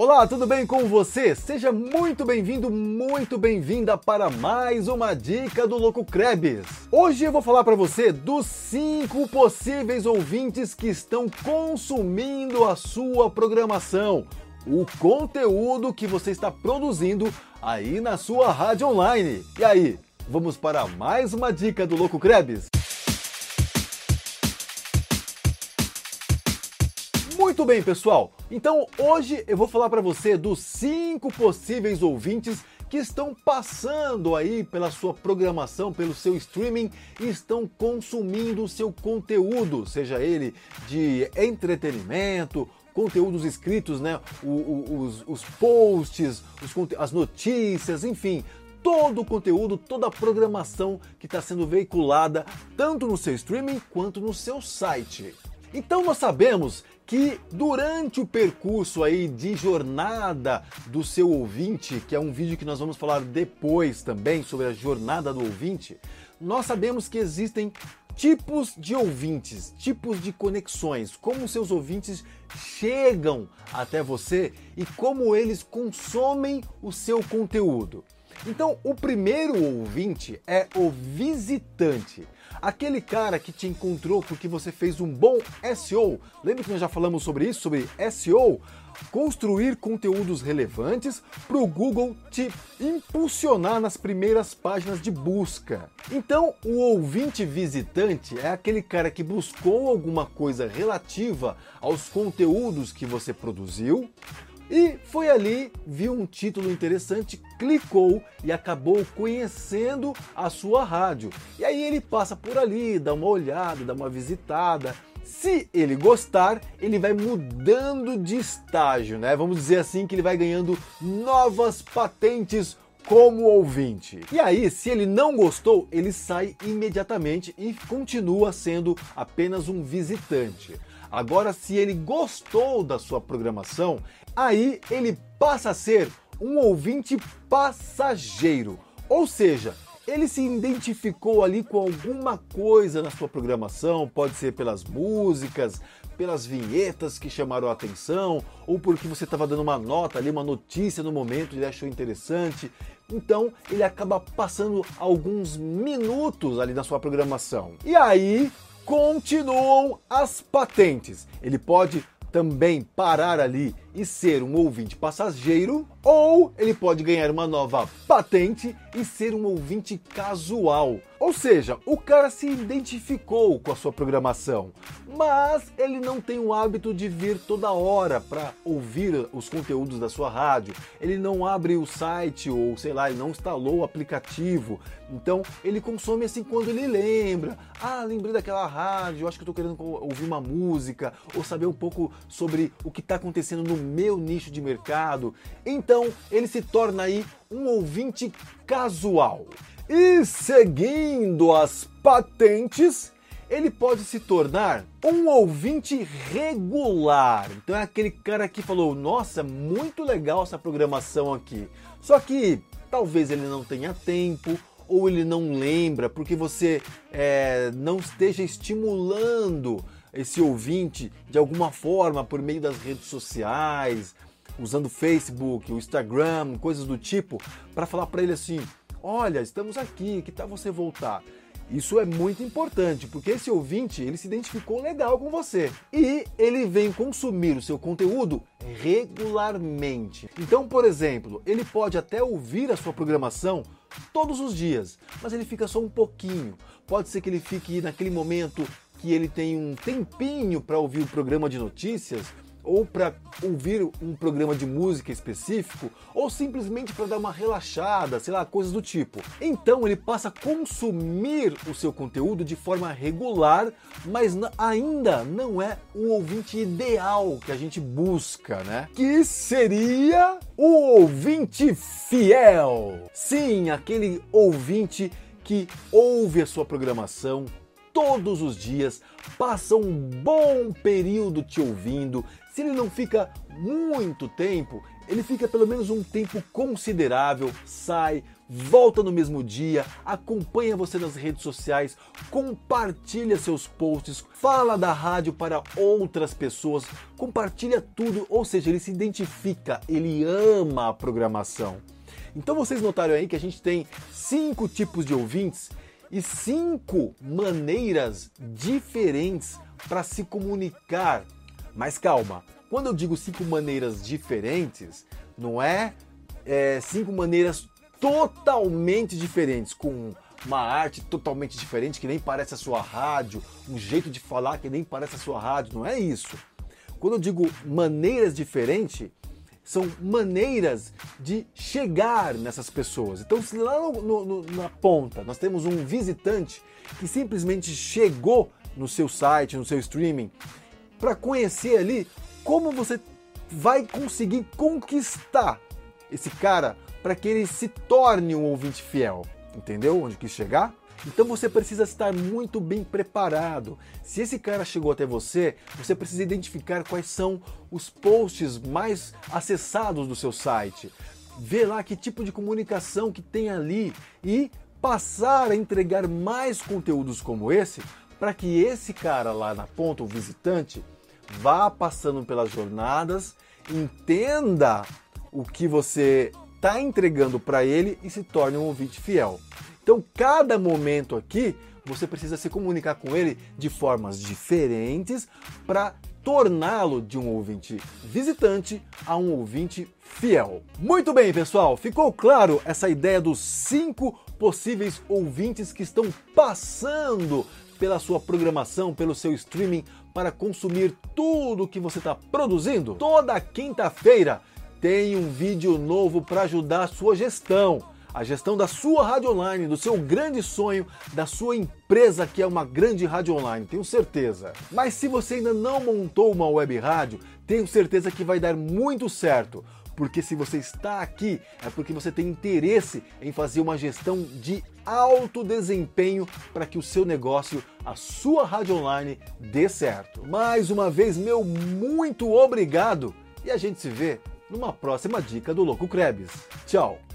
Olá, tudo bem com você? Seja muito bem-vindo, muito bem-vinda para mais uma dica do Louco Krebs. Hoje eu vou falar para você dos cinco possíveis ouvintes que estão consumindo a sua programação, o conteúdo que você está produzindo aí na sua rádio online. E aí, vamos para mais uma dica do Louco Krebs? Muito bem, pessoal. Então hoje eu vou falar para você dos cinco possíveis ouvintes que estão passando aí pela sua programação, pelo seu streaming e estão consumindo o seu conteúdo, seja ele de entretenimento, conteúdos escritos, né? O, o, os, os posts, os, as notícias, enfim, todo o conteúdo, toda a programação que está sendo veiculada tanto no seu streaming quanto no seu site. Então nós sabemos que durante o percurso aí de jornada do seu ouvinte, que é um vídeo que nós vamos falar depois também sobre a jornada do ouvinte, nós sabemos que existem tipos de ouvintes, tipos de conexões, como seus ouvintes chegam até você e como eles consomem o seu conteúdo. Então, o primeiro ouvinte é o visitante. Aquele cara que te encontrou porque você fez um bom SEO. Lembra que nós já falamos sobre isso, sobre SEO? Construir conteúdos relevantes para o Google te impulsionar nas primeiras páginas de busca. Então, o ouvinte visitante é aquele cara que buscou alguma coisa relativa aos conteúdos que você produziu, e foi ali, viu um título interessante, clicou e acabou conhecendo a sua rádio. E aí ele passa por ali, dá uma olhada, dá uma visitada. Se ele gostar, ele vai mudando de estágio, né? Vamos dizer assim que ele vai ganhando novas patentes como ouvinte. E aí, se ele não gostou, ele sai imediatamente e continua sendo apenas um visitante. Agora, se ele gostou da sua programação, aí ele passa a ser um ouvinte passageiro. Ou seja, ele se identificou ali com alguma coisa na sua programação, pode ser pelas músicas, pelas vinhetas que chamaram a atenção, ou porque você estava dando uma nota ali, uma notícia no momento ele achou interessante. Então ele acaba passando alguns minutos ali na sua programação. E aí continuam as patentes. Ele pode também parar ali e ser um ouvinte passageiro, ou ele pode ganhar uma nova patente e ser um ouvinte casual. Ou seja, o cara se identificou com a sua programação, mas ele não tem o hábito de vir toda hora para ouvir os conteúdos da sua rádio. Ele não abre o site ou sei lá, ele não instalou o aplicativo. Então ele consome assim quando ele lembra. Ah, lembrei daquela rádio, acho que estou querendo ouvir uma música ou saber um pouco sobre o que está acontecendo no meu nicho de mercado. Então ele se torna aí um ouvinte casual. E seguindo as patentes, ele pode se tornar um ouvinte regular. Então é aquele cara que falou: Nossa, muito legal essa programação aqui. Só que talvez ele não tenha tempo ou ele não lembra porque você é, não esteja estimulando esse ouvinte de alguma forma por meio das redes sociais, usando o Facebook, o Instagram, coisas do tipo, para falar para ele assim: olha, estamos aqui, que tal você voltar? Isso é muito importante, porque esse ouvinte, ele se identificou legal com você e ele vem consumir o seu conteúdo regularmente. Então, por exemplo, ele pode até ouvir a sua programação todos os dias, mas ele fica só um pouquinho. Pode ser que ele fique naquele momento que ele tem um tempinho para ouvir o programa de notícias ou para ouvir um programa de música específico, ou simplesmente para dar uma relaxada, sei lá, coisas do tipo. Então ele passa a consumir o seu conteúdo de forma regular, mas ainda não é o ouvinte ideal que a gente busca, né? Que seria o ouvinte fiel. Sim, aquele ouvinte que ouve a sua programação, todos os dias, passa um bom período te ouvindo, Se ele não fica muito tempo, ele fica pelo menos um tempo considerável, sai, volta no mesmo dia, acompanha você nas redes sociais, compartilha seus posts, fala da rádio para outras pessoas, compartilha tudo, ou seja, ele se identifica, ele ama a programação. Então vocês notaram aí que a gente tem cinco tipos de ouvintes e cinco maneiras diferentes para se comunicar. Mas calma, quando eu digo cinco maneiras diferentes, não é, é cinco maneiras totalmente diferentes, com uma arte totalmente diferente que nem parece a sua rádio, um jeito de falar que nem parece a sua rádio, não é isso. Quando eu digo maneiras diferentes, são maneiras de chegar nessas pessoas. Então, se lá no, no, na ponta nós temos um visitante que simplesmente chegou no seu site, no seu streaming, para conhecer ali como você vai conseguir conquistar esse cara para que ele se torne um ouvinte fiel. Entendeu onde quis chegar? Então você precisa estar muito bem preparado. Se esse cara chegou até você, você precisa identificar quais são os posts mais acessados do seu site. Ver lá que tipo de comunicação que tem ali e passar a entregar mais conteúdos como esse para que esse cara lá na ponta, o visitante, vá passando pelas jornadas, entenda o que você está entregando para ele e se torne um ouvinte fiel. Então, cada momento aqui, você precisa se comunicar com ele de formas diferentes para torná-lo de um ouvinte visitante a um ouvinte fiel. Muito bem, pessoal, ficou claro essa ideia dos cinco possíveis ouvintes que estão passando pela sua programação, pelo seu streaming para consumir tudo que você está produzindo? Toda quinta-feira tem um vídeo novo para ajudar a sua gestão a gestão da sua rádio online, do seu grande sonho, da sua empresa que é uma grande rádio online, tenho certeza. Mas se você ainda não montou uma web rádio, tenho certeza que vai dar muito certo. Porque se você está aqui, é porque você tem interesse em fazer uma gestão de alto desempenho para que o seu negócio, a sua rádio online, dê certo. Mais uma vez, meu muito obrigado e a gente se vê numa próxima dica do Louco Krebs. Tchau!